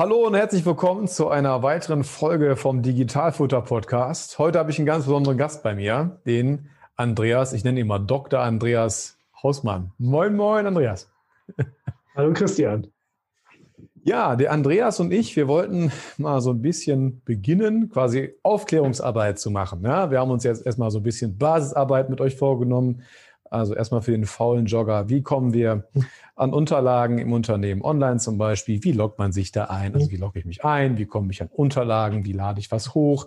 Hallo und herzlich willkommen zu einer weiteren Folge vom Digitalfutter Podcast. Heute habe ich einen ganz besonderen Gast bei mir, den Andreas. Ich nenne ihn mal Dr. Andreas Hausmann. Moin, moin, Andreas. Hallo, Christian. Ja, der Andreas und ich, wir wollten mal so ein bisschen beginnen, quasi Aufklärungsarbeit zu machen. Ja, wir haben uns jetzt erstmal so ein bisschen Basisarbeit mit euch vorgenommen. Also erstmal für den faulen Jogger. Wie kommen wir an Unterlagen im Unternehmen online zum Beispiel? Wie loggt man sich da ein? Also wie logge ich mich ein? Wie komme ich an Unterlagen? Wie lade ich was hoch?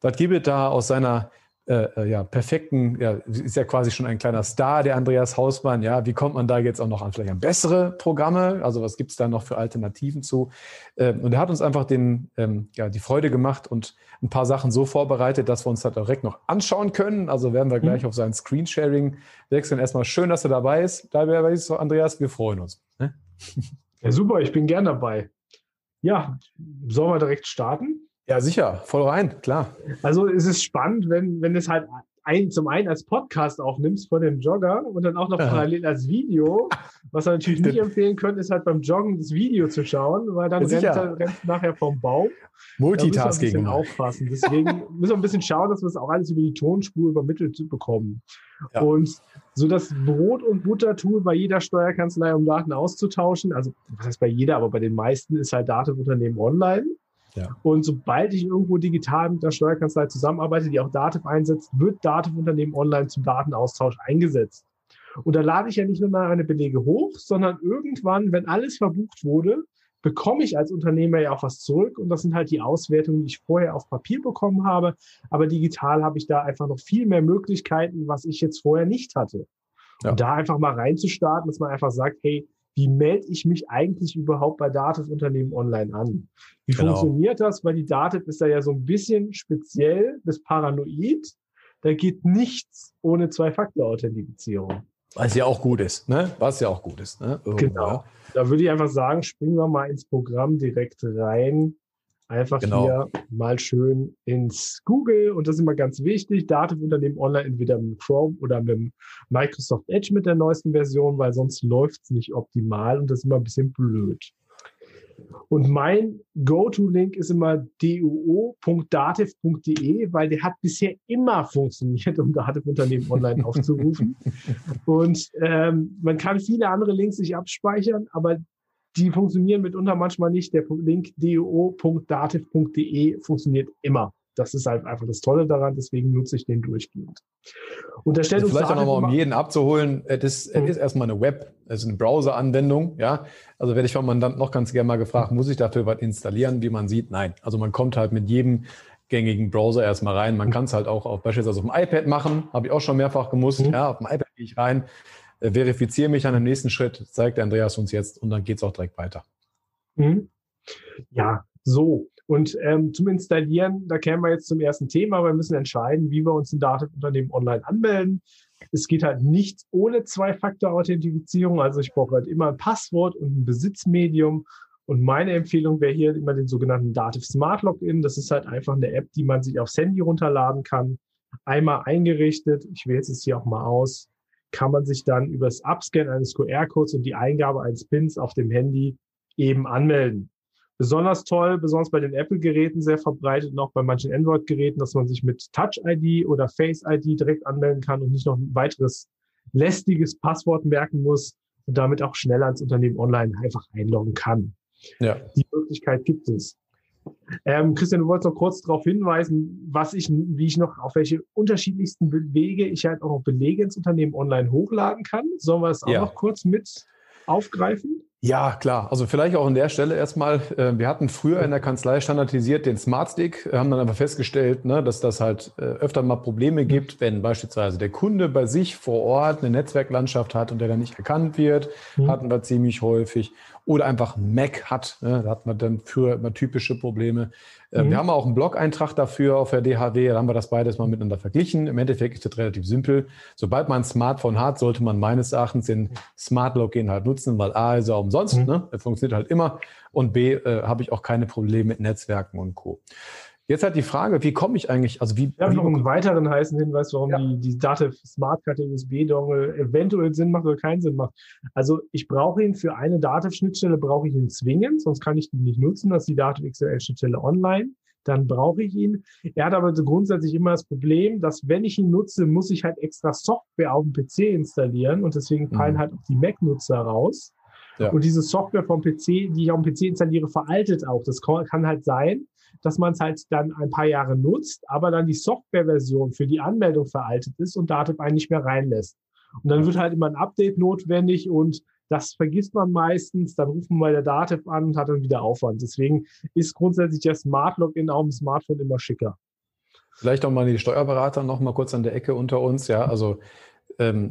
Was gibt es da aus seiner äh, äh, ja, perfekten, ja, ist ja quasi schon ein kleiner Star, der Andreas Hausmann. Ja, wie kommt man da jetzt auch noch an vielleicht an bessere Programme? Also was gibt es da noch für Alternativen zu? Ähm, und er hat uns einfach den, ähm, ja, die Freude gemacht und ein paar Sachen so vorbereitet, dass wir uns da direkt noch anschauen können. Also werden wir gleich mhm. auf sein Screensharing wechseln. Erstmal schön, dass er dabei ist. Da wäre so, Andreas, wir freuen uns. Ne? Ja, super, ich bin gern dabei. Ja, sollen wir direkt starten? Ja, sicher, voll rein, klar. Also es ist spannend, wenn, wenn es halt ein, zum einen als Podcast aufnimmst vor dem Jogger und dann auch noch parallel als Video. Was wir natürlich nicht empfehlen können, ist halt beim Joggen das Video zu schauen, weil dann rennt er rennt nachher vom Baum. Multitasking. Da müssen wir ein bisschen aufpassen. Deswegen müssen wir ein bisschen schauen, dass wir es auch alles über die Tonspur übermittelt bekommen. Ja. Und so das Brot- und Butter-Tool bei jeder Steuerkanzlei, um Daten auszutauschen, also was heißt bei jeder, aber bei den meisten ist halt Datenunternehmen online. Ja. Und sobald ich irgendwo digital mit der Steuerkanzlei zusammenarbeite, die auch Dativ einsetzt, wird Dativ-Unternehmen online zum Datenaustausch eingesetzt. Und da lade ich ja nicht nur meine Belege hoch, sondern irgendwann, wenn alles verbucht wurde, bekomme ich als Unternehmer ja auch was zurück. Und das sind halt die Auswertungen, die ich vorher auf Papier bekommen habe. Aber digital habe ich da einfach noch viel mehr Möglichkeiten, was ich jetzt vorher nicht hatte. Ja. Und da einfach mal reinzustarten, dass man einfach sagt, hey, wie melde ich mich eigentlich überhaupt bei Dativ-Unternehmen online an? Wie genau. funktioniert das? Weil die Dativ ist da ja so ein bisschen speziell bis paranoid. Da geht nichts ohne Zwei-Faktor-Authentifizierung. Was ja auch gut ist, ne? Was ja auch gut ist, ne? Genau. Da würde ich einfach sagen, springen wir mal ins Programm direkt rein. Einfach genau. hier mal schön ins Google und das ist immer ganz wichtig. Datenunternehmen online entweder mit Chrome oder mit Microsoft Edge mit der neuesten Version, weil sonst läuft es nicht optimal und das ist immer ein bisschen blöd. Und mein Go-To-Link ist immer duo.dativ.de, weil der hat bisher immer funktioniert, um Dativ-Unternehmen online aufzurufen. und ähm, man kann viele andere Links sich abspeichern, aber die funktionieren mitunter manchmal nicht. Der Link do.dativ.de funktioniert immer. Das ist halt einfach das Tolle daran, deswegen nutze ich den durchgehend. Und da stellt also uns vielleicht auch nochmal, um jeden abzuholen, es ist, mhm. ist erstmal eine Web, es ist eine Browser-Anwendung, ja. Also werde ich vom Mandant noch ganz gerne mal gefragt, muss ich dafür was installieren? Wie man sieht, nein. Also man kommt halt mit jedem gängigen Browser erstmal rein. Man mhm. kann es halt auch auf, beispielsweise auf dem iPad machen, habe ich auch schon mehrfach gemusst. Mhm. Ja, auf dem iPad gehe ich rein, äh, verifiziere mich an dem nächsten Schritt, zeigt Andreas uns jetzt und dann geht es auch direkt weiter. Mhm. Ja, so. Und ähm, zum Installieren, da kämen wir jetzt zum ersten Thema. Wir müssen entscheiden, wie wir uns in Datenunternehmen online anmelden. Es geht halt nicht ohne Zwei-Faktor-Authentifizierung. Also ich brauche halt immer ein Passwort und ein Besitzmedium. Und meine Empfehlung wäre hier immer den sogenannten Dativ Smart Login. Das ist halt einfach eine App, die man sich aufs Handy runterladen kann. Einmal eingerichtet. Ich wähle es jetzt hier auch mal aus kann man sich dann über das Abscannen eines QR-Codes und die Eingabe eines Pins auf dem Handy eben anmelden. Besonders toll, besonders bei den Apple-Geräten sehr verbreitet und auch bei manchen Android-Geräten, dass man sich mit Touch-ID oder Face-ID direkt anmelden kann und nicht noch ein weiteres lästiges Passwort merken muss und damit auch schneller ins Unternehmen online einfach einloggen kann. Ja. Die Möglichkeit gibt es. Ähm, Christian, du wolltest noch kurz darauf hinweisen, was ich, wie ich noch, auf welche unterschiedlichsten Wege ich halt auch noch Belege ins Unternehmen online hochladen kann. Sollen wir es auch ja. noch kurz mit aufgreifen? Ja, klar. Also vielleicht auch an der Stelle erstmal, äh, wir hatten früher in der Kanzlei standardisiert den Smart Stick, haben dann aber festgestellt, ne, dass das halt äh, öfter mal Probleme gibt, wenn beispielsweise der Kunde bei sich vor Ort eine Netzwerklandschaft hat und der dann nicht erkannt wird, mhm. hatten wir ziemlich häufig. Oder einfach Mac hat. Ne? Da hat man dann für immer typische Probleme. Äh, mhm. Wir haben auch einen Blog-Eintrag dafür auf der DHW, da haben wir das beides mal miteinander verglichen. Im Endeffekt ist das relativ simpel. Sobald man ein Smartphone hat, sollte man meines Erachtens den Smart Login halt nutzen, weil A ist er umsonst, mhm. ne? er funktioniert halt immer und B äh, habe ich auch keine Probleme mit Netzwerken und Co. Jetzt halt die Frage, wie komme ich eigentlich, also wie. Ich habe noch einen weiteren heißen Hinweis, warum ja. die, die Dativ Smart Card USB-Dongle eventuell Sinn macht oder keinen Sinn macht. Also ich brauche ihn für eine Dativ-Schnittstelle, brauche ich ihn zwingend, sonst kann ich ihn nicht nutzen. Das ist die Dativ XML-Schnittstelle online. Dann brauche ich ihn. Er hat aber so grundsätzlich immer das Problem, dass wenn ich ihn nutze, muss ich halt extra Software auf dem PC installieren und deswegen fallen mhm. halt auch die Mac-Nutzer raus. Ja. Und diese Software vom PC, die ich auf dem PC installiere, veraltet auch. Das kann halt sein, dass man es halt dann ein paar Jahre nutzt, aber dann die Softwareversion für die Anmeldung veraltet ist und Dativ einen nicht mehr reinlässt. Und dann wird halt immer ein Update notwendig und das vergisst man meistens. Dann ruft man bei der Dativ an und hat dann wieder Aufwand. Deswegen ist grundsätzlich der Smart Login auf dem Smartphone immer schicker. Vielleicht auch mal die Steuerberater noch mal kurz an der Ecke unter uns. Ja, also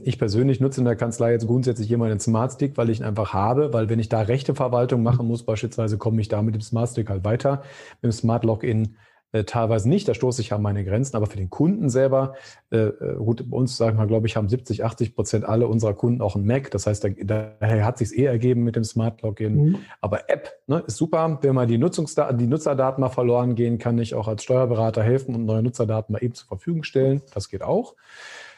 ich persönlich nutze in der Kanzlei jetzt grundsätzlich immer den Smart Stick, weil ich ihn einfach habe, weil wenn ich da Rechteverwaltung machen muss, beispielsweise komme ich da mit dem Smart Stick halt weiter. Mit dem Smart Login äh, teilweise nicht, da stoße ich an meine Grenzen, aber für den Kunden selber, äh, äh gut, bei uns sagen wir, glaube ich, haben 70, 80 Prozent alle unserer Kunden auch ein Mac. Das heißt, da, daher hat sich eh ergeben mit dem Smart Login. Mhm. Aber App ne, ist super. Wenn mal die Nutzungsdaten, die Nutzerdaten mal verloren gehen, kann ich auch als Steuerberater helfen und neue Nutzerdaten mal eben zur Verfügung stellen. Das geht auch.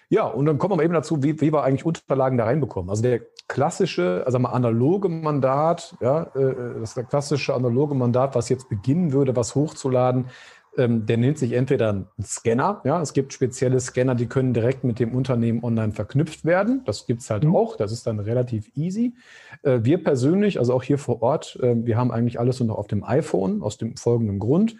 Ja, und dann kommen wir eben dazu, wie, wie wir eigentlich Unterlagen da reinbekommen. Also der klassische, also mal analoge Mandat, ja, äh, das klassische analoge Mandat, was jetzt beginnen würde, was hochzuladen, ähm, der nennt sich entweder ein Scanner, ja, es gibt spezielle Scanner, die können direkt mit dem Unternehmen online verknüpft werden. Das gibt's halt mhm. auch, das ist dann relativ easy. Äh, wir persönlich, also auch hier vor Ort, äh, wir haben eigentlich alles nur noch auf dem iPhone, aus dem folgenden Grund.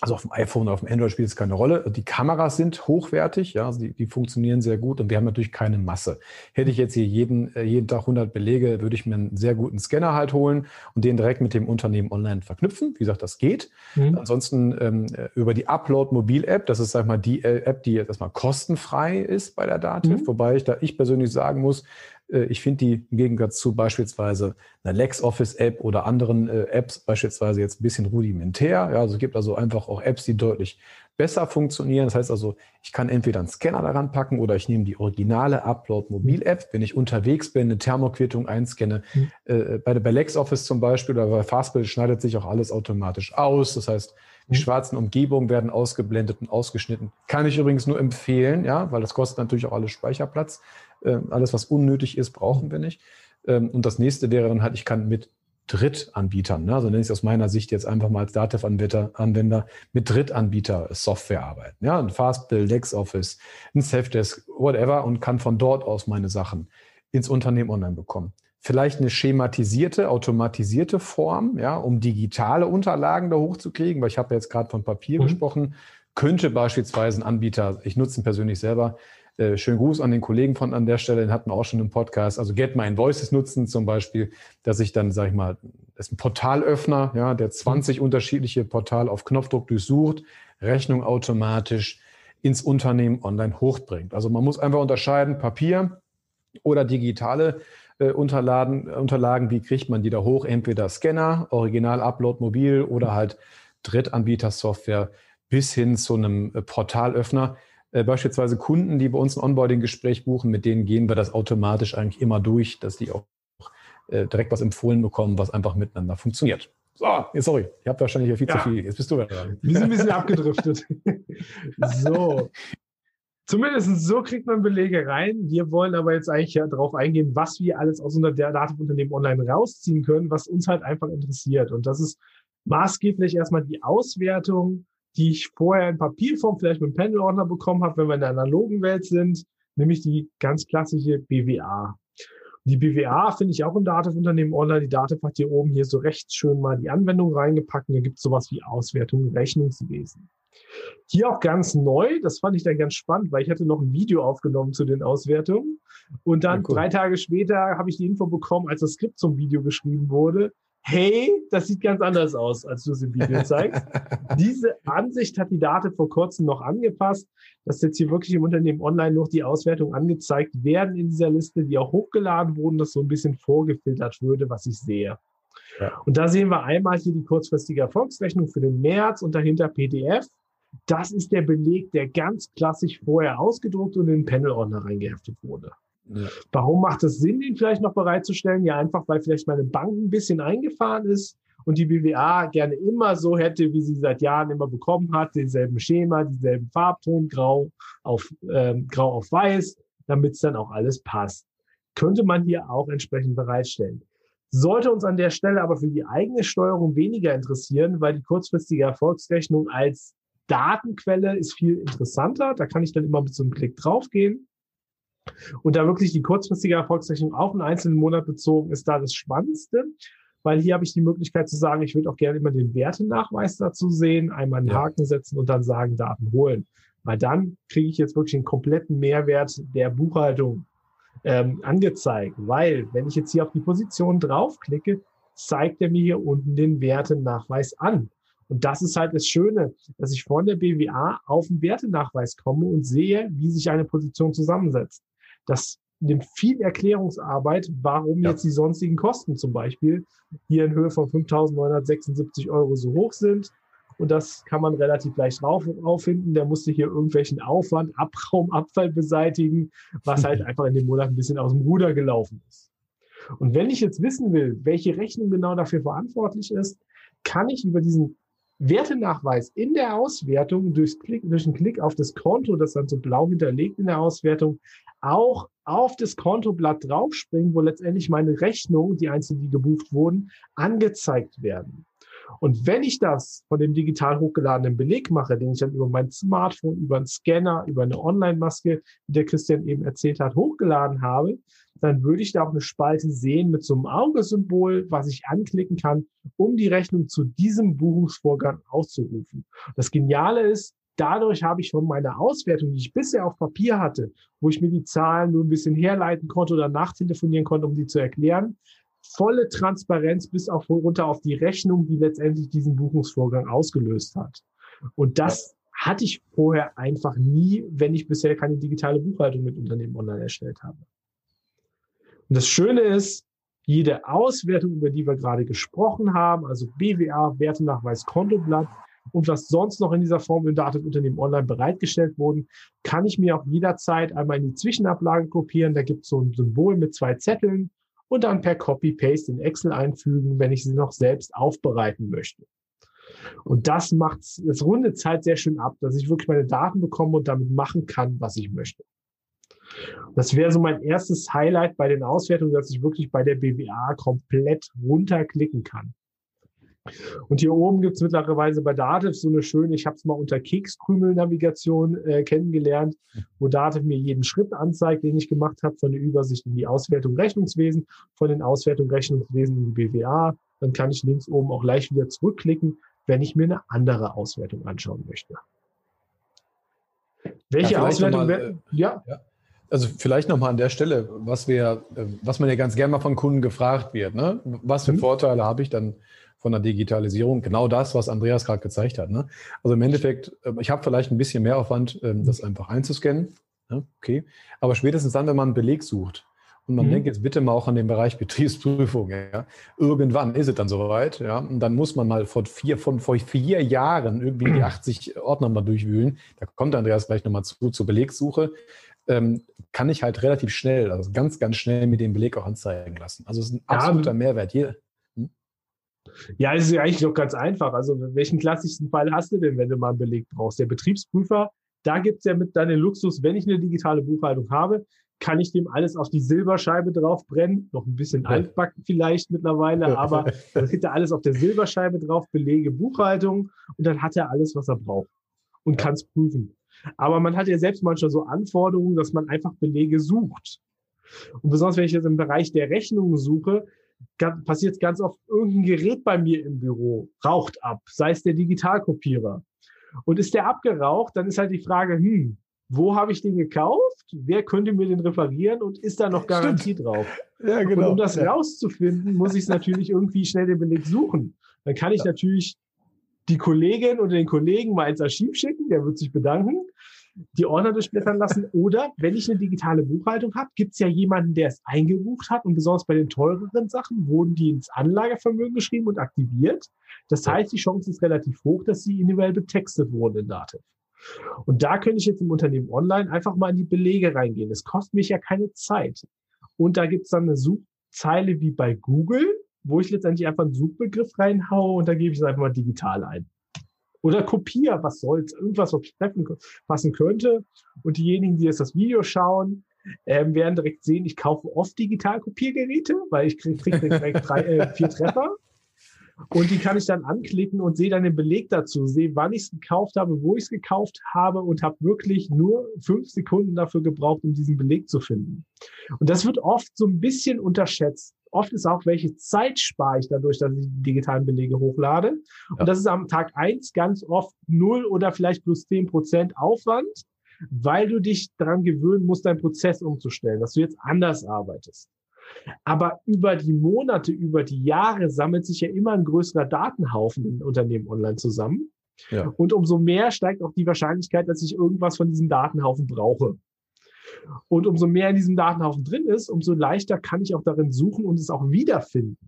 Also auf dem iPhone, auf dem Android spielt es keine Rolle. Die Kameras sind hochwertig, ja, also die, die funktionieren sehr gut und wir haben natürlich keine Masse. Hätte ich jetzt hier jeden, äh, jeden Tag 100 Belege, würde ich mir einen sehr guten Scanner halt holen und den direkt mit dem Unternehmen online verknüpfen. Wie gesagt, das geht. Mhm. Ansonsten ähm, äh, über die Upload Mobil App, das ist sag ich mal die äh, App, die jetzt erstmal kostenfrei ist bei der Dativ, mhm. wobei ich da ich persönlich sagen muss, ich finde die im Gegensatz zu beispielsweise einer LexOffice-App oder anderen äh, Apps beispielsweise jetzt ein bisschen rudimentär. Ja, also es gibt also einfach auch Apps, die deutlich besser funktionieren. Das heißt also, ich kann entweder einen Scanner daran packen oder ich nehme die originale Upload-Mobil-App. Wenn ich unterwegs bin, eine Thermoquittung einscanne, mhm. äh, bei, bei LexOffice zum Beispiel oder bei Fastbill schneidet sich auch alles automatisch aus. Das heißt, die mhm. schwarzen Umgebungen werden ausgeblendet und ausgeschnitten. Kann ich übrigens nur empfehlen, ja, weil das kostet natürlich auch alles Speicherplatz. Ähm, alles, was unnötig ist, brauchen wir nicht. Ähm, und das nächste wäre dann halt, ich kann mit Drittanbietern, ne? also nenne ich es aus meiner Sicht jetzt einfach mal als Datev-Anwender Anwender, mit Drittanbieter Software arbeiten. Ja, ein Fastbill, LexOffice, ein Safdesk, whatever und kann von dort aus meine Sachen ins Unternehmen online bekommen. Vielleicht eine schematisierte, automatisierte Form, ja, um digitale Unterlagen da hochzukriegen, weil ich habe jetzt gerade von Papier mhm. gesprochen, könnte beispielsweise ein Anbieter, ich nutze ihn persönlich selber, äh, schönen Gruß an den Kollegen von an der Stelle, den hatten wir auch schon im Podcast. Also Get My Invoices nutzen zum Beispiel, dass ich dann, sag ich mal, das ist ein Portalöffner, ja, der 20 mhm. unterschiedliche Portale auf Knopfdruck durchsucht, Rechnung automatisch ins Unternehmen online hochbringt. Also man muss einfach unterscheiden, Papier oder digitale äh, Unterlagen, Unterlagen, wie kriegt man die da hoch? Entweder Scanner, Original Upload mobil oder halt Drittanbieter-Software bis hin zu einem äh, Portalöffner äh, beispielsweise Kunden, die bei uns ein Onboarding-Gespräch buchen, mit denen gehen wir das automatisch eigentlich immer durch, dass die auch äh, direkt was empfohlen bekommen, was einfach miteinander funktioniert. So, sorry, ich habe wahrscheinlich viel ja. zu viel. Jetzt bist du dran. Wir sind ein bisschen abgedriftet. so. Zumindest so kriegt man Belege rein. Wir wollen aber jetzt eigentlich ja darauf eingehen, was wir alles aus unserem Datenunternehmen online rausziehen können, was uns halt einfach interessiert. Und das ist maßgeblich erstmal die Auswertung die ich vorher in Papierform vielleicht mit einem Pendelordner bekommen habe, wenn wir in der analogen Welt sind, nämlich die ganz klassische BWA. Die BWA finde ich auch im Dativ-Unternehmen online. Die Dativ hat hier oben hier so recht schön mal die Anwendung reingepackt und da gibt es sowas wie Auswertung Rechnungswesen. Hier auch ganz neu, das fand ich dann ganz spannend, weil ich hatte noch ein Video aufgenommen zu den Auswertungen und dann ja, cool. drei Tage später habe ich die Info bekommen, als das Skript zum Video geschrieben wurde, hey, das sieht ganz anders aus, als du es im Video zeigst. Diese Ansicht hat die Daten vor kurzem noch angepasst, dass jetzt hier wirklich im Unternehmen online noch die Auswertungen angezeigt werden in dieser Liste, die auch hochgeladen wurden, dass so ein bisschen vorgefiltert würde, was ich sehe. Ja. Und da sehen wir einmal hier die kurzfristige Erfolgsrechnung für den März und dahinter PDF. Das ist der Beleg, der ganz klassisch vorher ausgedruckt und in den Panel-Ordner reingeheftet wurde. Ja. Warum macht es Sinn, den vielleicht noch bereitzustellen? Ja, einfach, weil vielleicht meine Bank ein bisschen eingefahren ist und die BWA gerne immer so hätte, wie sie seit Jahren immer bekommen hat, denselben Schema, denselben Farbton, grau auf, ähm, grau auf weiß, damit es dann auch alles passt. Könnte man hier auch entsprechend bereitstellen. Sollte uns an der Stelle aber für die eigene Steuerung weniger interessieren, weil die kurzfristige Erfolgsrechnung als Datenquelle ist viel interessanter. Da kann ich dann immer mit so einem Klick draufgehen. Und da wirklich die kurzfristige Erfolgsrechnung auf einen einzelnen Monat bezogen ist da das Spannendste, weil hier habe ich die Möglichkeit zu sagen, ich würde auch gerne immer den Wertenachweis dazu sehen, einmal einen. Haken setzen und dann sagen, Daten holen. Weil dann kriege ich jetzt wirklich einen kompletten Mehrwert der Buchhaltung ähm, angezeigt. Weil, wenn ich jetzt hier auf die Position draufklicke, zeigt er mir hier unten den Wertenachweis an. Und das ist halt das Schöne, dass ich von der BWA auf den Wertenachweis komme und sehe, wie sich eine Position zusammensetzt. Das nimmt viel Erklärungsarbeit, warum ja. jetzt die sonstigen Kosten zum Beispiel hier in Höhe von 5.976 Euro so hoch sind. Und das kann man relativ leicht rauf, rauffinden. Der musste hier irgendwelchen Aufwand, Abraum, Abfall beseitigen, was halt einfach in dem Monat ein bisschen aus dem Ruder gelaufen ist. Und wenn ich jetzt wissen will, welche Rechnung genau dafür verantwortlich ist, kann ich über diesen Wertenachweis in der Auswertung durch, Klick, durch einen Klick auf das Konto, das dann so blau hinterlegt in der Auswertung, auch auf das Kontoblatt draufspringen, wo letztendlich meine Rechnungen, die einzelnen, die gebucht wurden, angezeigt werden. Und wenn ich das von dem digital hochgeladenen Beleg mache, den ich dann über mein Smartphone, über einen Scanner, über eine Online-Maske, wie der Christian eben erzählt hat, hochgeladen habe, dann würde ich da auch eine Spalte sehen mit so einem Augesymbol, was ich anklicken kann, um die Rechnung zu diesem Buchungsvorgang auszurufen. Das Geniale ist, dadurch habe ich von meiner Auswertung, die ich bisher auf Papier hatte, wo ich mir die Zahlen nur ein bisschen herleiten konnte oder nachtelefonieren konnte, um sie zu erklären, volle Transparenz bis auf runter auf die Rechnung, die letztendlich diesen Buchungsvorgang ausgelöst hat. Und das hatte ich vorher einfach nie, wenn ich bisher keine digitale Buchhaltung mit Unternehmen online erstellt habe. Und das Schöne ist, jede Auswertung, über die wir gerade gesprochen haben, also BWA, Wertenachweis, Kontoblatt und was sonst noch in dieser Form im Datenunternehmen online bereitgestellt wurden, kann ich mir auch jederzeit einmal in die Zwischenablage kopieren. Da gibt es so ein Symbol mit zwei Zetteln und dann per Copy-Paste in Excel einfügen, wenn ich sie noch selbst aufbereiten möchte. Und das macht das runde Zeit sehr schön ab, dass ich wirklich meine Daten bekomme und damit machen kann, was ich möchte. Das wäre so mein erstes Highlight bei den Auswertungen, dass ich wirklich bei der BWA komplett runterklicken kann. Und hier oben gibt es mittlerweile bei Dativ so eine schöne, ich habe es mal unter Kekskrümel-Navigation äh, kennengelernt, wo Dativ mir jeden Schritt anzeigt, den ich gemacht habe, von der Übersicht in die Auswertung Rechnungswesen, von den Auswertung Rechnungswesen in die BWA. Dann kann ich links oben auch gleich wieder zurückklicken, wenn ich mir eine andere Auswertung anschauen möchte. Welche ja, Auswertung? Mal, äh, ja. ja. Also vielleicht nochmal an der Stelle, was wir, äh, was man ja ganz gerne mal von Kunden gefragt wird, ne? Was für mhm. Vorteile habe ich dann von der Digitalisierung? Genau das, was Andreas gerade gezeigt hat. Ne? Also im Endeffekt, äh, ich habe vielleicht ein bisschen mehr Aufwand, ähm, das einfach einzuscannen. Ne? Okay. Aber spätestens dann, wenn man einen Beleg sucht, und man mhm. denkt jetzt bitte mal auch an den Bereich Betriebsprüfung. Ja. Irgendwann ist es dann soweit. Ja. Und dann muss man mal vor vier, von vor vier Jahren irgendwie die 80 Ordner mal durchwühlen. Da kommt Andreas gleich nochmal zu, zur Belegsuche ähm, kann ich halt relativ schnell, also ganz, ganz schnell mit dem Beleg auch anzeigen lassen. Also es ist ein absoluter ja, Mehrwert. Hier? Ja, es ist ja eigentlich doch ganz einfach. Also welchen klassischen Fall hast du denn, wenn du mal einen Beleg brauchst? Der Betriebsprüfer, da gibt es ja mit deinem Luxus, wenn ich eine digitale Buchhaltung habe, kann ich dem alles auf die Silberscheibe drauf brennen. Noch ein bisschen ja. altbacken vielleicht mittlerweile, aber dann kriegt er alles auf der Silberscheibe drauf, Belege, Buchhaltung und dann hat er alles, was er braucht und ja. kann es prüfen. Aber man hat ja selbst manchmal so Anforderungen, dass man einfach Belege sucht. Und besonders wenn ich jetzt im Bereich der Rechnungen suche, passiert ganz oft, irgendein Gerät bei mir im Büro raucht ab, sei es der Digitalkopierer. Und ist der abgeraucht, dann ist halt die Frage, hm, wo habe ich den gekauft, wer könnte mir den reparieren und ist da noch Garantie Stimmt. drauf? Ja, genau. Und um das ja. rauszufinden, muss ich natürlich irgendwie schnell den Beleg suchen. Dann kann ich ja. natürlich die Kollegin oder den Kollegen mal ins Archiv schicken, der wird sich bedanken, die Ordner durchblättern lassen. Oder wenn ich eine digitale Buchhaltung habe, gibt es ja jemanden, der es eingebucht hat und besonders bei den teureren Sachen wurden die ins Anlagevermögen geschrieben und aktiviert. Das heißt, die Chance ist relativ hoch, dass sie individuell betextet wurden in Dativ. Und da könnte ich jetzt im Unternehmen online einfach mal in die Belege reingehen. Das kostet mich ja keine Zeit. Und da gibt es dann eine Suchzeile wie bei Google, wo ich letztendlich einfach einen Suchbegriff reinhaue und da gebe ich es einfach mal digital ein. Oder kopiere, was soll's, irgendwas, was treffen, passen könnte. Und diejenigen, die jetzt das Video schauen, ähm, werden direkt sehen, ich kaufe oft Digitalkopiergeräte, weil ich kriege krieg direkt drei, äh, vier Treffer. Und die kann ich dann anklicken und sehe dann den Beleg dazu, sehe, wann ich es gekauft habe, wo ich es gekauft habe und habe wirklich nur fünf Sekunden dafür gebraucht, um diesen Beleg zu finden. Und das wird oft so ein bisschen unterschätzt. Oft ist auch, welche Zeit spare ich dadurch, dass ich die digitalen Belege hochlade. Und ja. das ist am Tag eins ganz oft null oder vielleicht plus zehn Prozent Aufwand, weil du dich daran gewöhnen musst, deinen Prozess umzustellen, dass du jetzt anders arbeitest. Aber über die Monate, über die Jahre sammelt sich ja immer ein größerer Datenhaufen in Unternehmen online zusammen. Ja. Und umso mehr steigt auch die Wahrscheinlichkeit, dass ich irgendwas von diesem Datenhaufen brauche. Und umso mehr in diesem Datenhaufen drin ist, umso leichter kann ich auch darin suchen und es auch wiederfinden.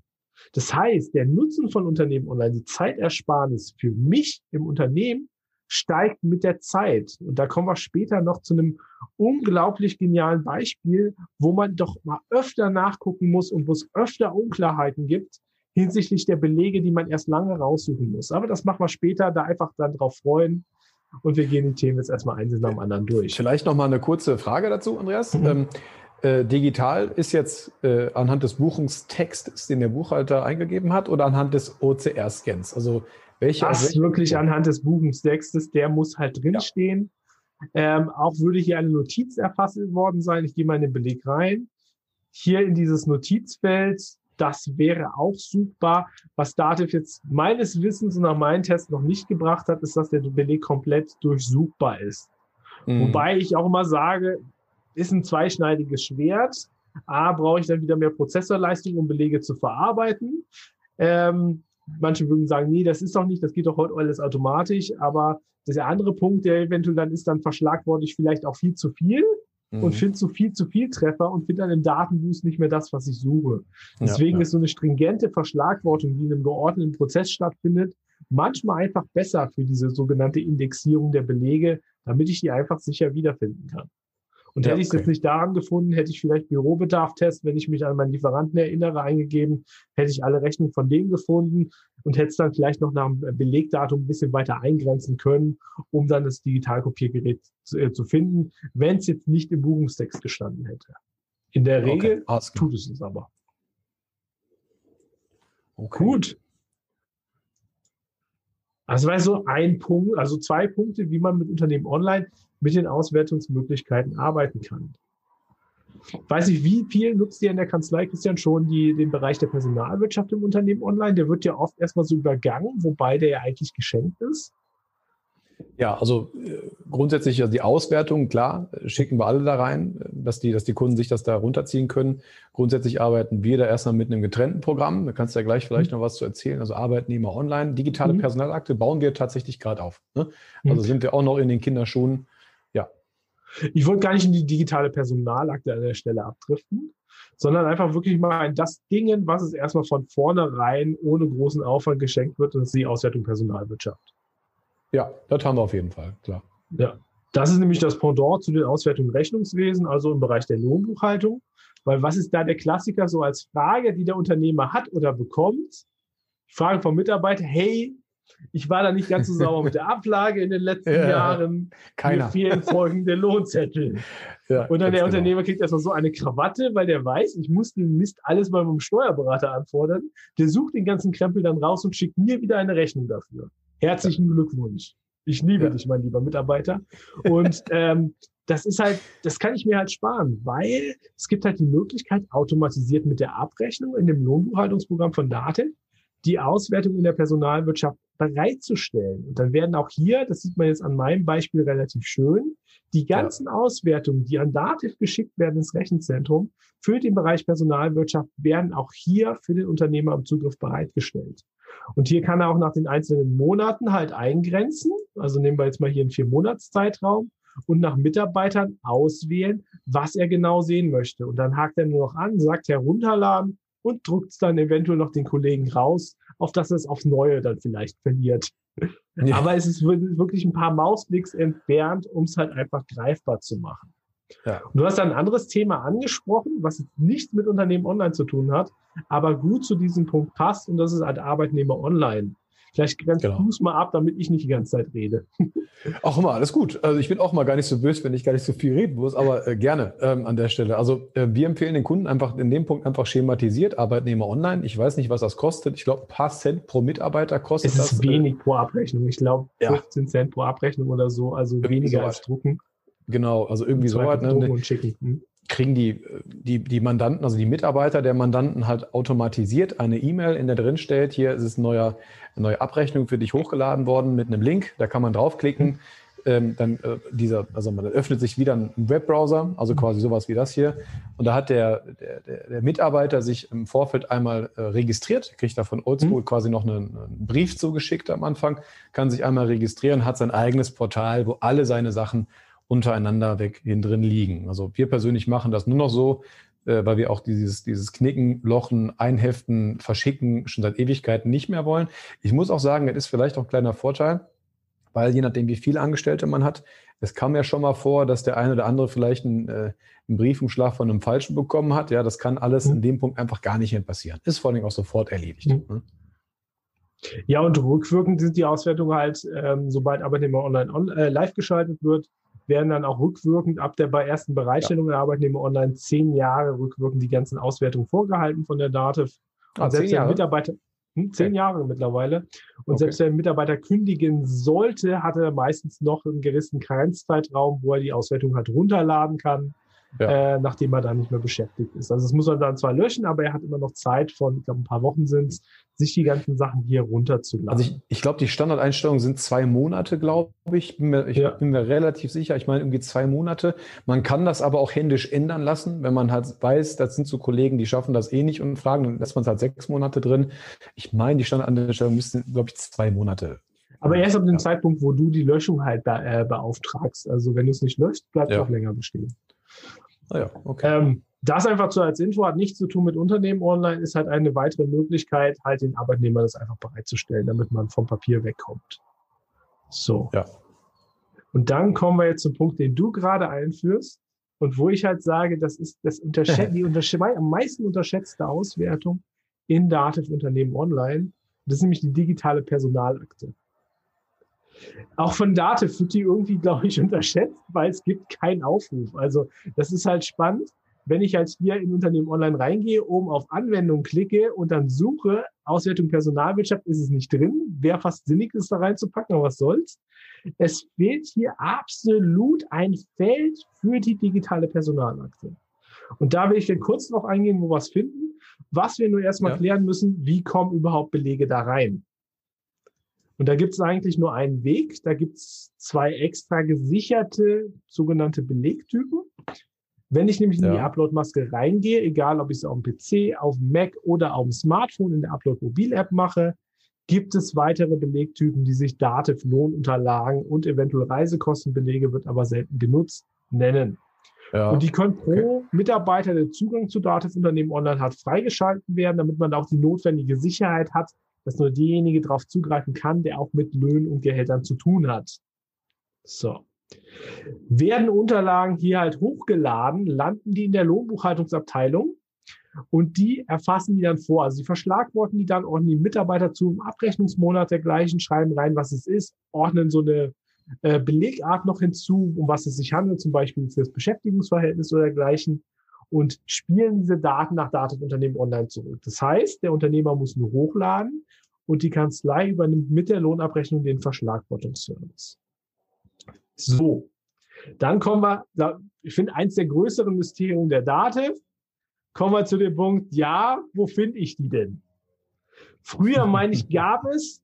Das heißt, der Nutzen von Unternehmen online, die Zeitersparnis für mich im Unternehmen steigt mit der Zeit. Und da kommen wir später noch zu einem unglaublich genialen Beispiel, wo man doch mal öfter nachgucken muss und wo es öfter Unklarheiten gibt hinsichtlich der Belege, die man erst lange raussuchen muss. Aber das machen wir später, da einfach dann drauf freuen. Und wir gehen die Themen jetzt erstmal eins nach dem anderen durch. Vielleicht noch mal eine kurze Frage dazu, Andreas. Mhm. Ähm, äh, digital ist jetzt äh, anhand des Buchungstextes, den der Buchhalter eingegeben hat, oder anhand des OCR-Scans? Also welche, das also wirklich anhand des Buchungstextes, der muss halt drinstehen. Ja. Ähm, auch würde hier eine Notiz erfasst worden sein. Ich gehe mal in den Beleg rein. Hier in dieses Notizfeld, das wäre auch suchbar. Was Dativ jetzt meines Wissens und nach meinem Test noch nicht gebracht hat, ist, dass der Beleg komplett durchsuchbar ist. Mhm. Wobei ich auch immer sage, ist ein zweischneidiges Schwert. A, brauche ich dann wieder mehr Prozessorleistung, um Belege zu verarbeiten. Ähm, Manche würden sagen, nee, das ist doch nicht, das geht doch heute alles automatisch. Aber der andere Punkt, der eventuell dann ist, dann verschlagworte ich vielleicht auch viel zu viel mhm. und finde zu viel zu viel Treffer und finde dann im Datenboost nicht mehr das, was ich suche. Deswegen ja, ja. ist so eine stringente Verschlagwortung, die in einem geordneten Prozess stattfindet, manchmal einfach besser für diese sogenannte Indexierung der Belege, damit ich die einfach sicher wiederfinden kann. Und ja, hätte ich es okay. jetzt nicht daran gefunden, hätte ich vielleicht Bürobedarf-Test, wenn ich mich an meinen Lieferanten erinnere, eingegeben, hätte ich alle Rechnungen von dem gefunden und hätte es dann vielleicht noch nach dem Belegdatum ein bisschen weiter eingrenzen können, um dann das Digitalkopiergerät zu, äh, zu finden, wenn es jetzt nicht im Buchungstext gestanden hätte. In der Regel okay. tut es es aber. Okay. Gut. Also war so ein Punkt, also zwei Punkte, wie man mit Unternehmen online mit den Auswertungsmöglichkeiten arbeiten kann. Weiß ich, wie viel nutzt ihr in der Kanzlei, Christian, schon die, den Bereich der Personalwirtschaft im Unternehmen online? Der wird ja oft erstmal so übergangen, wobei der ja eigentlich geschenkt ist. Ja, also äh, grundsätzlich also die Auswertung, klar, schicken wir alle da rein, dass die, dass die Kunden sich das da runterziehen können. Grundsätzlich arbeiten wir da erstmal mit einem getrennten Programm. Da kannst du ja gleich vielleicht mhm. noch was zu erzählen. Also Arbeitnehmer online, digitale mhm. Personalakte bauen wir tatsächlich gerade auf. Ne? Also mhm. sind wir auch noch in den Kinderschuhen. Ja. Ich wollte gar nicht in die digitale Personalakte an der Stelle abdriften, sondern einfach wirklich mal in das Dingen, was es erstmal von vornherein ohne großen Aufwand geschenkt wird, und das ist die Auswertung Personalwirtschaft. Ja, das haben wir auf jeden Fall, klar. Ja, das ist nämlich das Pendant zu den Auswertungen Rechnungswesen, also im Bereich der Lohnbuchhaltung. Weil was ist da der Klassiker so als Frage, die der Unternehmer hat oder bekommt? Frage vom Mitarbeiter, hey, ich war da nicht ganz so sauber mit der Ablage in den letzten ja, Jahren. Keiner. Mir fehlen folgende Lohnzettel. Ja, und dann der genau. Unternehmer kriegt erstmal so eine Krawatte, weil der weiß, ich muss den Mist alles mal beim Steuerberater anfordern. Der sucht den ganzen Krempel dann raus und schickt mir wieder eine Rechnung dafür. Herzlichen Glückwunsch. Ich liebe ja. dich, mein lieber Mitarbeiter. Und ähm, das ist halt, das kann ich mir halt sparen, weil es gibt halt die Möglichkeit, automatisiert mit der Abrechnung in dem Lohnbuchhaltungsprogramm von Daten die Auswertung in der Personalwirtschaft bereitzustellen. Und dann werden auch hier, das sieht man jetzt an meinem Beispiel relativ schön, die ganzen ja. Auswertungen, die an Dativ geschickt werden ins Rechenzentrum für den Bereich Personalwirtschaft, werden auch hier für den Unternehmer im Zugriff bereitgestellt. Und hier kann er auch nach den einzelnen Monaten halt eingrenzen. Also nehmen wir jetzt mal hier einen Vier-Monats-Zeitraum und nach Mitarbeitern auswählen, was er genau sehen möchte. Und dann hakt er nur noch an, sagt herunterladen und druckt es dann eventuell noch den Kollegen raus, auf dass er es aufs Neue dann vielleicht verliert. Ja. Aber es ist wirklich ein paar Mausklicks entfernt, um es halt einfach greifbar zu machen. Ja. Und du hast ein anderes Thema angesprochen, was nichts mit Unternehmen online zu tun hat, aber gut zu diesem Punkt passt und das ist halt Arbeitnehmer online. Vielleicht grenzt genau. du es mal ab, damit ich nicht die ganze Zeit rede. Auch immer, alles gut. Also ich bin auch mal gar nicht so böse, wenn ich gar nicht so viel reden muss, aber äh, gerne ähm, an der Stelle. Also äh, wir empfehlen den Kunden einfach in dem Punkt einfach schematisiert, Arbeitnehmer online. Ich weiß nicht, was das kostet. Ich glaube, ein paar Cent pro Mitarbeiter kostet das. Es ist das, äh, wenig pro Abrechnung. Ich glaube, 15 ja. Cent pro Abrechnung oder so, also weniger so als drucken. Genau, also irgendwie so weit. Ne? Und schicken. Hm kriegen die, die, die Mandanten, also die Mitarbeiter der Mandanten halt automatisiert eine E-Mail, in der drin steht, hier ist ein neuer, eine neue Abrechnung für dich hochgeladen worden mit einem Link, da kann man draufklicken. Mhm. Ähm, dann äh, dieser, also man öffnet sich wieder ein Webbrowser, also quasi sowas wie das hier. Und da hat der, der, der Mitarbeiter sich im Vorfeld einmal äh, registriert, kriegt da von Oldschool mhm. quasi noch einen, einen, Brief zugeschickt am Anfang, kann sich einmal registrieren, hat sein eigenes Portal, wo alle seine Sachen untereinander weg hin drin liegen. Also wir persönlich machen das nur noch so, äh, weil wir auch dieses, dieses Knicken, Lochen, Einheften, Verschicken schon seit Ewigkeiten nicht mehr wollen. Ich muss auch sagen, das ist vielleicht auch ein kleiner Vorteil, weil je nachdem, wie viele Angestellte man hat, es kam ja schon mal vor, dass der eine oder andere vielleicht einen, äh, einen Briefumschlag von einem Falschen bekommen hat. Ja, das kann alles mhm. in dem Punkt einfach gar nicht mehr passieren. Ist vor allem auch sofort erledigt. Mhm. Ne? Ja, und rückwirkend sind die Auswertungen halt, ähm, sobald Arbeitnehmer online on, äh, live geschaltet wird, werden dann auch rückwirkend ab der bei ersten Bereitstellung ja. der Arbeitnehmer online zehn Jahre rückwirkend die ganzen Auswertungen vorgehalten von der DATEV. Und ah, selbst der Mitarbeiter, hm, zehn okay. Jahre mittlerweile. Und okay. selbst wenn der Mitarbeiter kündigen sollte, hat er meistens noch einen gewissen Karenzzeitraum, wo er die Auswertung halt runterladen kann ja. äh, nachdem er dann nicht mehr beschäftigt ist. Also das muss er dann zwar löschen, aber er hat immer noch Zeit von, ich glaube, ein paar Wochen sind es, sich die ganzen Sachen hier runterzuladen. Also ich, ich glaube, die Standardeinstellungen sind zwei Monate, glaube ich. Bin mir, ich ja. bin mir relativ sicher. Ich meine, irgendwie zwei Monate. Man kann das aber auch händisch ändern lassen, wenn man halt weiß, das sind so Kollegen, die schaffen das eh nicht und fragen, dann lässt man es halt sechs Monate drin. Ich meine, die Standardeinstellungen müssten, glaube ich, zwei Monate aber erst ab dem ja. Zeitpunkt, wo du die Löschung halt be äh, beauftragst. Also wenn du es nicht löscht, bleibt es ja. auch länger bestehen. Ah ja, okay. Ähm, das einfach so als Info hat nichts zu tun mit Unternehmen online, ist halt eine weitere Möglichkeit, halt den Arbeitnehmer das einfach bereitzustellen, damit man vom Papier wegkommt. So. Ja. Und dann kommen wir jetzt zum Punkt, den du gerade einführst und wo ich halt sage, das ist das unterschätzt, die untersch am meisten unterschätzte Auswertung in Dativ Unternehmen online. Das ist nämlich die digitale Personalakte. Auch von Dativ wird die irgendwie, glaube ich, unterschätzt, weil es gibt keinen Aufruf. Also das ist halt spannend. Wenn ich halt hier in Unternehmen online reingehe, oben auf Anwendung klicke und dann suche, Auswertung Personalwirtschaft, ist es nicht drin. Wäre fast sinnig, das da reinzupacken, aber was soll's. Es fehlt hier absolut ein Feld für die digitale Personalakte. Und da will ich dann kurz noch eingehen, wo wir es finden. Was wir nur erstmal ja. klären müssen, wie kommen überhaupt Belege da rein? Und da gibt es eigentlich nur einen Weg. Da gibt es zwei extra gesicherte sogenannte Belegtypen. Wenn ich nämlich in ja. die Upload-Maske reingehe, egal ob ich es auf dem PC, auf dem Mac oder auf dem Smartphone in der Upload-Mobil-App mache, gibt es weitere Belegtypen, die sich Dativ, Lohnunterlagen und eventuell Reisekostenbelege, wird aber selten genutzt, nennen. Ja. Und die können pro okay. Mitarbeiter, der Zugang zu Dativ Unternehmen online hat, freigeschalten werden, damit man auch die notwendige Sicherheit hat, dass nur derjenige darauf zugreifen kann, der auch mit Löhnen und Gehältern zu tun hat. So. Werden Unterlagen hier halt hochgeladen, landen die in der Lohnbuchhaltungsabteilung und die erfassen die dann vor. Also sie verschlagworten die dann, ordnen die Mitarbeiter zum Abrechnungsmonat dergleichen, schreiben rein, was es ist, ordnen so eine äh, Belegart noch hinzu, um was es sich handelt, zum Beispiel für das Beschäftigungsverhältnis oder dergleichen und spielen diese Daten nach Datenunternehmen online zurück. Das heißt, der Unternehmer muss nur hochladen und die Kanzlei übernimmt mit der Lohnabrechnung den Verschlagwortungsservice. So, dann kommen wir, ich finde, eins der größeren Mysterien der Dativ, kommen wir zu dem Punkt, ja, wo finde ich die denn? Früher, meine ich, gab es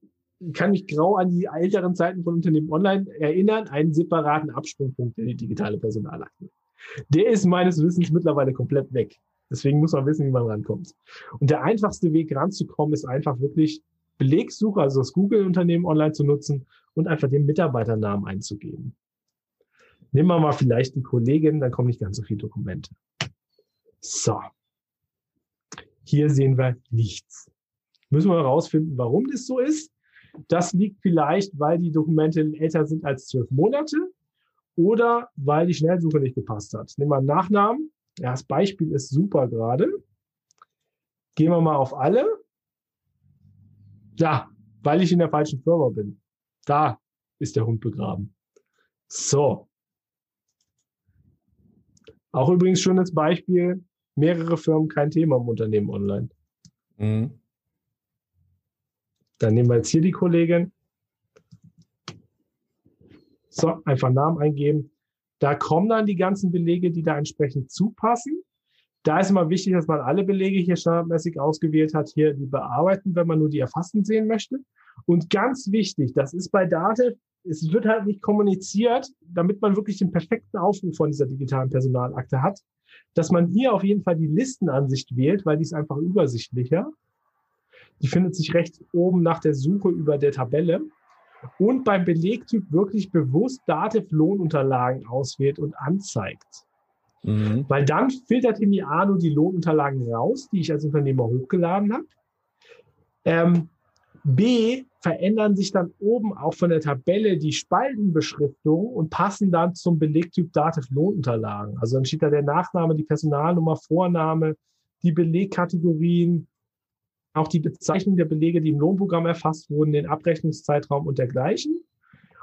kann mich grau an die älteren Zeiten von Unternehmen Online erinnern, einen separaten Absprungpunkt in die digitale Personalakte. Der ist meines Wissens mittlerweile komplett weg. Deswegen muss man wissen, wie man rankommt. Und der einfachste Weg ranzukommen ist einfach wirklich Belegsuche, also das Google-Unternehmen online zu nutzen und einfach den Mitarbeiternamen einzugeben. Nehmen wir mal vielleicht die Kollegin, dann kommen nicht ganz so viele Dokumente. So. Hier sehen wir nichts. Müssen wir herausfinden, warum das so ist. Das liegt vielleicht, weil die Dokumente älter sind als zwölf Monate oder weil die Schnellsuche nicht gepasst hat. Nehmen wir einen Nachnamen. Ja, das Beispiel ist super gerade. Gehen wir mal auf alle. Ja, weil ich in der falschen Firma bin. Da ist der Hund begraben. So. Auch übrigens schönes Beispiel. Mehrere Firmen, kein Thema im Unternehmen online. Mhm. Dann nehmen wir jetzt hier die Kollegin. So, einfach Namen eingeben. Da kommen dann die ganzen Belege, die da entsprechend zupassen. Da ist immer wichtig, dass man alle Belege hier standardmäßig ausgewählt hat, hier die bearbeiten, wenn man nur die erfassten sehen möchte. Und ganz wichtig, das ist bei Datev, es wird halt nicht kommuniziert, damit man wirklich den perfekten Aufruf von dieser digitalen Personalakte hat, dass man hier auf jeden Fall die Listenansicht wählt, weil die ist einfach übersichtlicher. Die findet sich rechts oben nach der Suche über der Tabelle. Und beim Belegtyp wirklich bewusst Dativ-Lohnunterlagen auswählt und anzeigt. Mhm. Weil dann filtert Imiano die Lohnunterlagen raus, die ich als Unternehmer hochgeladen habe. Ähm, B verändern sich dann oben auch von der Tabelle die Spaltenbeschriftungen und passen dann zum Belegtyp Dativ Lohnunterlagen. Also dann steht da der Nachname, die Personalnummer, Vorname, die Belegkategorien, auch die Bezeichnung der Belege, die im Lohnprogramm erfasst wurden, den Abrechnungszeitraum und dergleichen.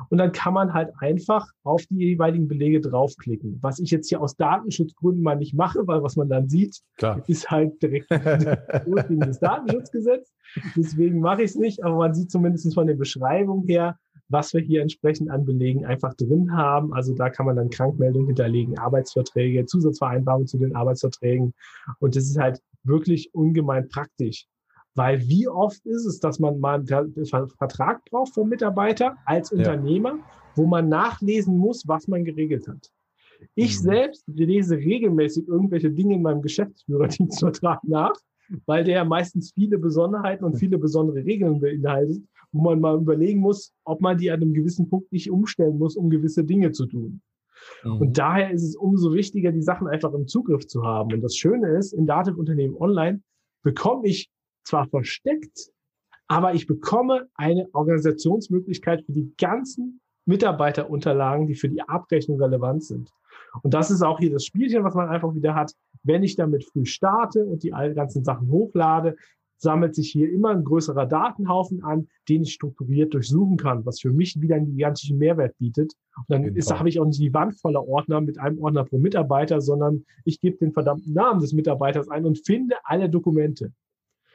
Und dann kann man halt einfach auf die jeweiligen Belege draufklicken. Was ich jetzt hier aus Datenschutzgründen mal nicht mache, weil was man dann sieht, Klar. ist halt direkt das Datenschutzgesetz. Deswegen mache ich es nicht, aber man sieht zumindest von der Beschreibung her, was wir hier entsprechend an Belegen einfach drin haben. Also da kann man dann Krankmeldungen hinterlegen, Arbeitsverträge, Zusatzvereinbarungen zu den Arbeitsverträgen. Und das ist halt wirklich ungemein praktisch. Weil wie oft ist es, dass man mal einen Vertrag braucht vom Mitarbeiter als Unternehmer, ja. wo man nachlesen muss, was man geregelt hat. Ich mhm. selbst lese regelmäßig irgendwelche Dinge in meinem Geschäftsführerdienstvertrag nach, weil der meistens viele Besonderheiten und viele besondere Regeln beinhaltet, wo man mal überlegen muss, ob man die an einem gewissen Punkt nicht umstellen muss, um gewisse Dinge zu tun. Mhm. Und daher ist es umso wichtiger, die Sachen einfach im Zugriff zu haben. Und das Schöne ist, in Datenunternehmen online bekomme ich zwar versteckt, aber ich bekomme eine Organisationsmöglichkeit für die ganzen Mitarbeiterunterlagen, die für die Abrechnung relevant sind. Und das ist auch hier das Spielchen, was man einfach wieder hat. Wenn ich damit früh starte und die ganzen Sachen hochlade, sammelt sich hier immer ein größerer Datenhaufen an, den ich strukturiert durchsuchen kann, was für mich wieder einen gigantischen Mehrwert bietet. Und dann ist, habe ich auch nicht die Wand voller Ordner mit einem Ordner pro Mitarbeiter, sondern ich gebe den verdammten Namen des Mitarbeiters ein und finde alle Dokumente.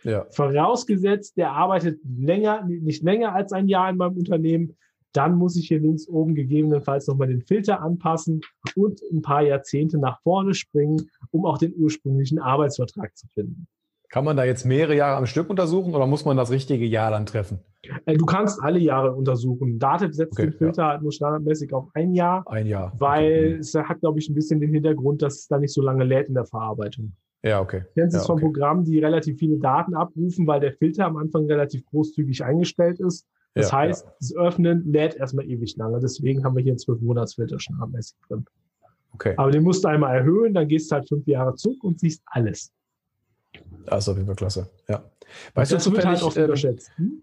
Ja. Vorausgesetzt, der arbeitet länger, nicht länger als ein Jahr in meinem Unternehmen, dann muss ich hier links oben gegebenenfalls nochmal den Filter anpassen und ein paar Jahrzehnte nach vorne springen, um auch den ursprünglichen Arbeitsvertrag zu finden. Kann man da jetzt mehrere Jahre am Stück untersuchen oder muss man das richtige Jahr dann treffen? Äh, du kannst alle Jahre untersuchen. Dativ setzt okay, den Filter ja. halt nur standardmäßig auf ein Jahr. Ein Jahr. Weil okay. es hat, glaube ich, ein bisschen den Hintergrund, dass es da nicht so lange lädt in der Verarbeitung. Ja, okay. Kennst du es ja, von Programmen, die relativ viele Daten abrufen, weil der Filter am Anfang relativ großzügig eingestellt ist. Das ja, heißt, ja. das Öffnen lädt erstmal ewig lange. Deswegen haben wir hier einen 12-Monats-Filter schon mäßig drin. Okay. Aber den musst du einmal erhöhen, dann gehst du halt fünf Jahre zurück und siehst alles. Das ist auf jeden Fall klasse. Ja. Weißt du zufällig, halt oft ähm, unterschätzt. Hm?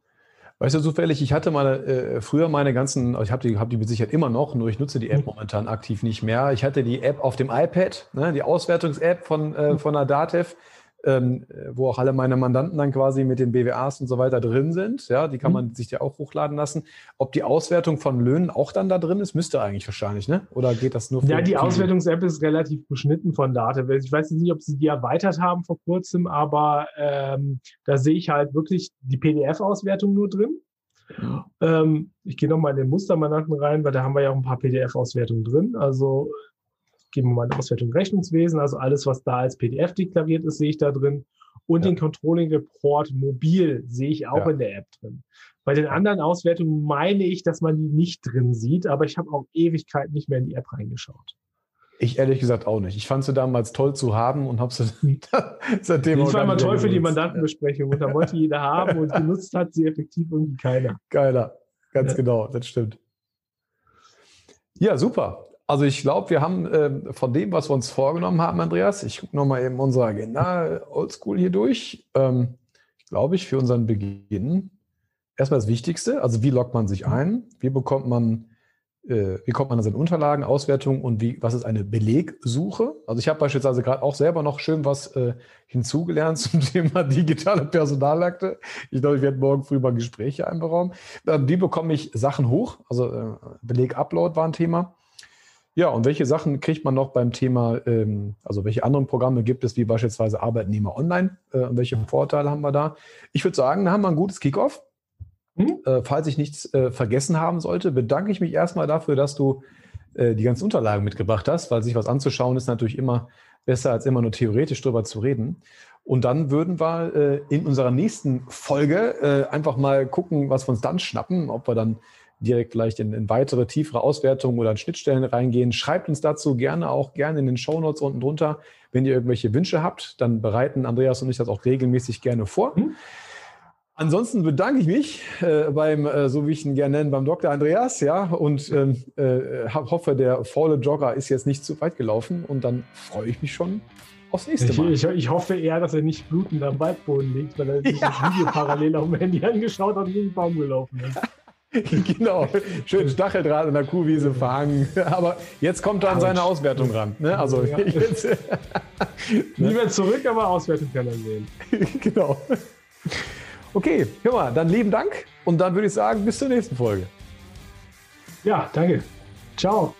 Weißt du zufällig, ich hatte mal äh, früher meine ganzen, also ich habe die, hab die mit Sicherheit immer noch, nur ich nutze die App mhm. momentan aktiv nicht mehr. Ich hatte die App auf dem iPad, ne, die Auswertungs-App von, äh, mhm. von der Datev ähm, wo auch alle meine Mandanten dann quasi mit den BWAs und so weiter drin sind. Ja, die kann mhm. man sich ja auch hochladen lassen. Ob die Auswertung von Löhnen auch dann da drin ist, müsste eigentlich wahrscheinlich, ne? Oder geht das nur für Ja, die Auswertungs-App ist relativ beschnitten von Data. Ich weiß nicht, ob sie die erweitert haben vor kurzem, aber ähm, da sehe ich halt wirklich die PDF-Auswertung nur drin. Mhm. Ähm, ich gehe nochmal in den Mustermandanten rein, weil da haben wir ja auch ein paar PDF-Auswertungen drin. Also geben wir mal eine Auswertung Rechnungswesen, also alles, was da als PDF deklariert ist, sehe ich da drin. Und ja. den Controlling Report mobil sehe ich auch ja. in der App drin. Bei den anderen Auswertungen meine ich, dass man die nicht drin sieht, aber ich habe auch Ewigkeit nicht mehr in die App reingeschaut. Ich ehrlich gesagt auch nicht. Ich fand sie damals toll zu haben und habe sie seitdem auch. Ich war immer toll für die Mandantenbesprechung und da wollte jeder haben und genutzt hat sie effektiv irgendwie keiner. Geiler, ganz ja. genau, das stimmt. Ja, super. Also ich glaube, wir haben äh, von dem, was wir uns vorgenommen haben, Andreas, ich gucke nochmal eben unsere Agenda oldschool hier durch. Ähm, glaube, ich für unseren Beginn erstmal das Wichtigste, also wie loggt man sich ein, wie bekommt man äh, wie kommt man an seine Unterlagen, Auswertungen und wie, was ist eine Belegsuche? Also ich habe beispielsweise gerade auch selber noch schön was äh, hinzugelernt zum Thema digitale Personalakte. Ich glaube, ich werde morgen früh mal Gespräche einberaumen. Wie bekomme ich Sachen hoch? Also äh, Beleg-Upload war ein Thema. Ja, und welche Sachen kriegt man noch beim Thema, ähm, also welche anderen Programme gibt es, wie beispielsweise Arbeitnehmer online? Äh, und welche Vorteile haben wir da? Ich würde sagen, da haben wir ein gutes Kickoff. Mhm. Äh, falls ich nichts äh, vergessen haben sollte, bedanke ich mich erstmal dafür, dass du äh, die ganzen Unterlagen mitgebracht hast, weil sich was anzuschauen ist natürlich immer besser, als immer nur theoretisch darüber zu reden. Und dann würden wir äh, in unserer nächsten Folge äh, einfach mal gucken, was wir uns dann schnappen, ob wir dann direkt vielleicht in, in, weitere, tiefere Auswertungen oder in Schnittstellen reingehen. Schreibt uns dazu gerne auch gerne in den Shownotes unten drunter. Wenn ihr irgendwelche Wünsche habt, dann bereiten Andreas und ich das auch regelmäßig gerne vor. Mhm. Ansonsten bedanke ich mich äh, beim, äh, so wie ich ihn gerne nenne, beim Dr. Andreas, ja, und ähm, äh, hoffe, der faule Jogger ist jetzt nicht zu weit gelaufen und dann freue ich mich schon aufs nächste Mal. Ich, ich, ich, hoffe eher, dass er nicht blutend am Waldboden liegt, weil er sich ja. das Video parallel auf dem Handy angeschaut hat und gegen den Baum gelaufen ist. genau, schön Stacheldraht in der Kuhwiese verhangen. Aber jetzt kommt er an seine Auswertung ran. Ne? Also ja. jetzt, Nie mehr zurück, aber Auswertung kann er sehen. genau. Okay, hör mal, dann lieben Dank und dann würde ich sagen, bis zur nächsten Folge. Ja, danke. Ciao.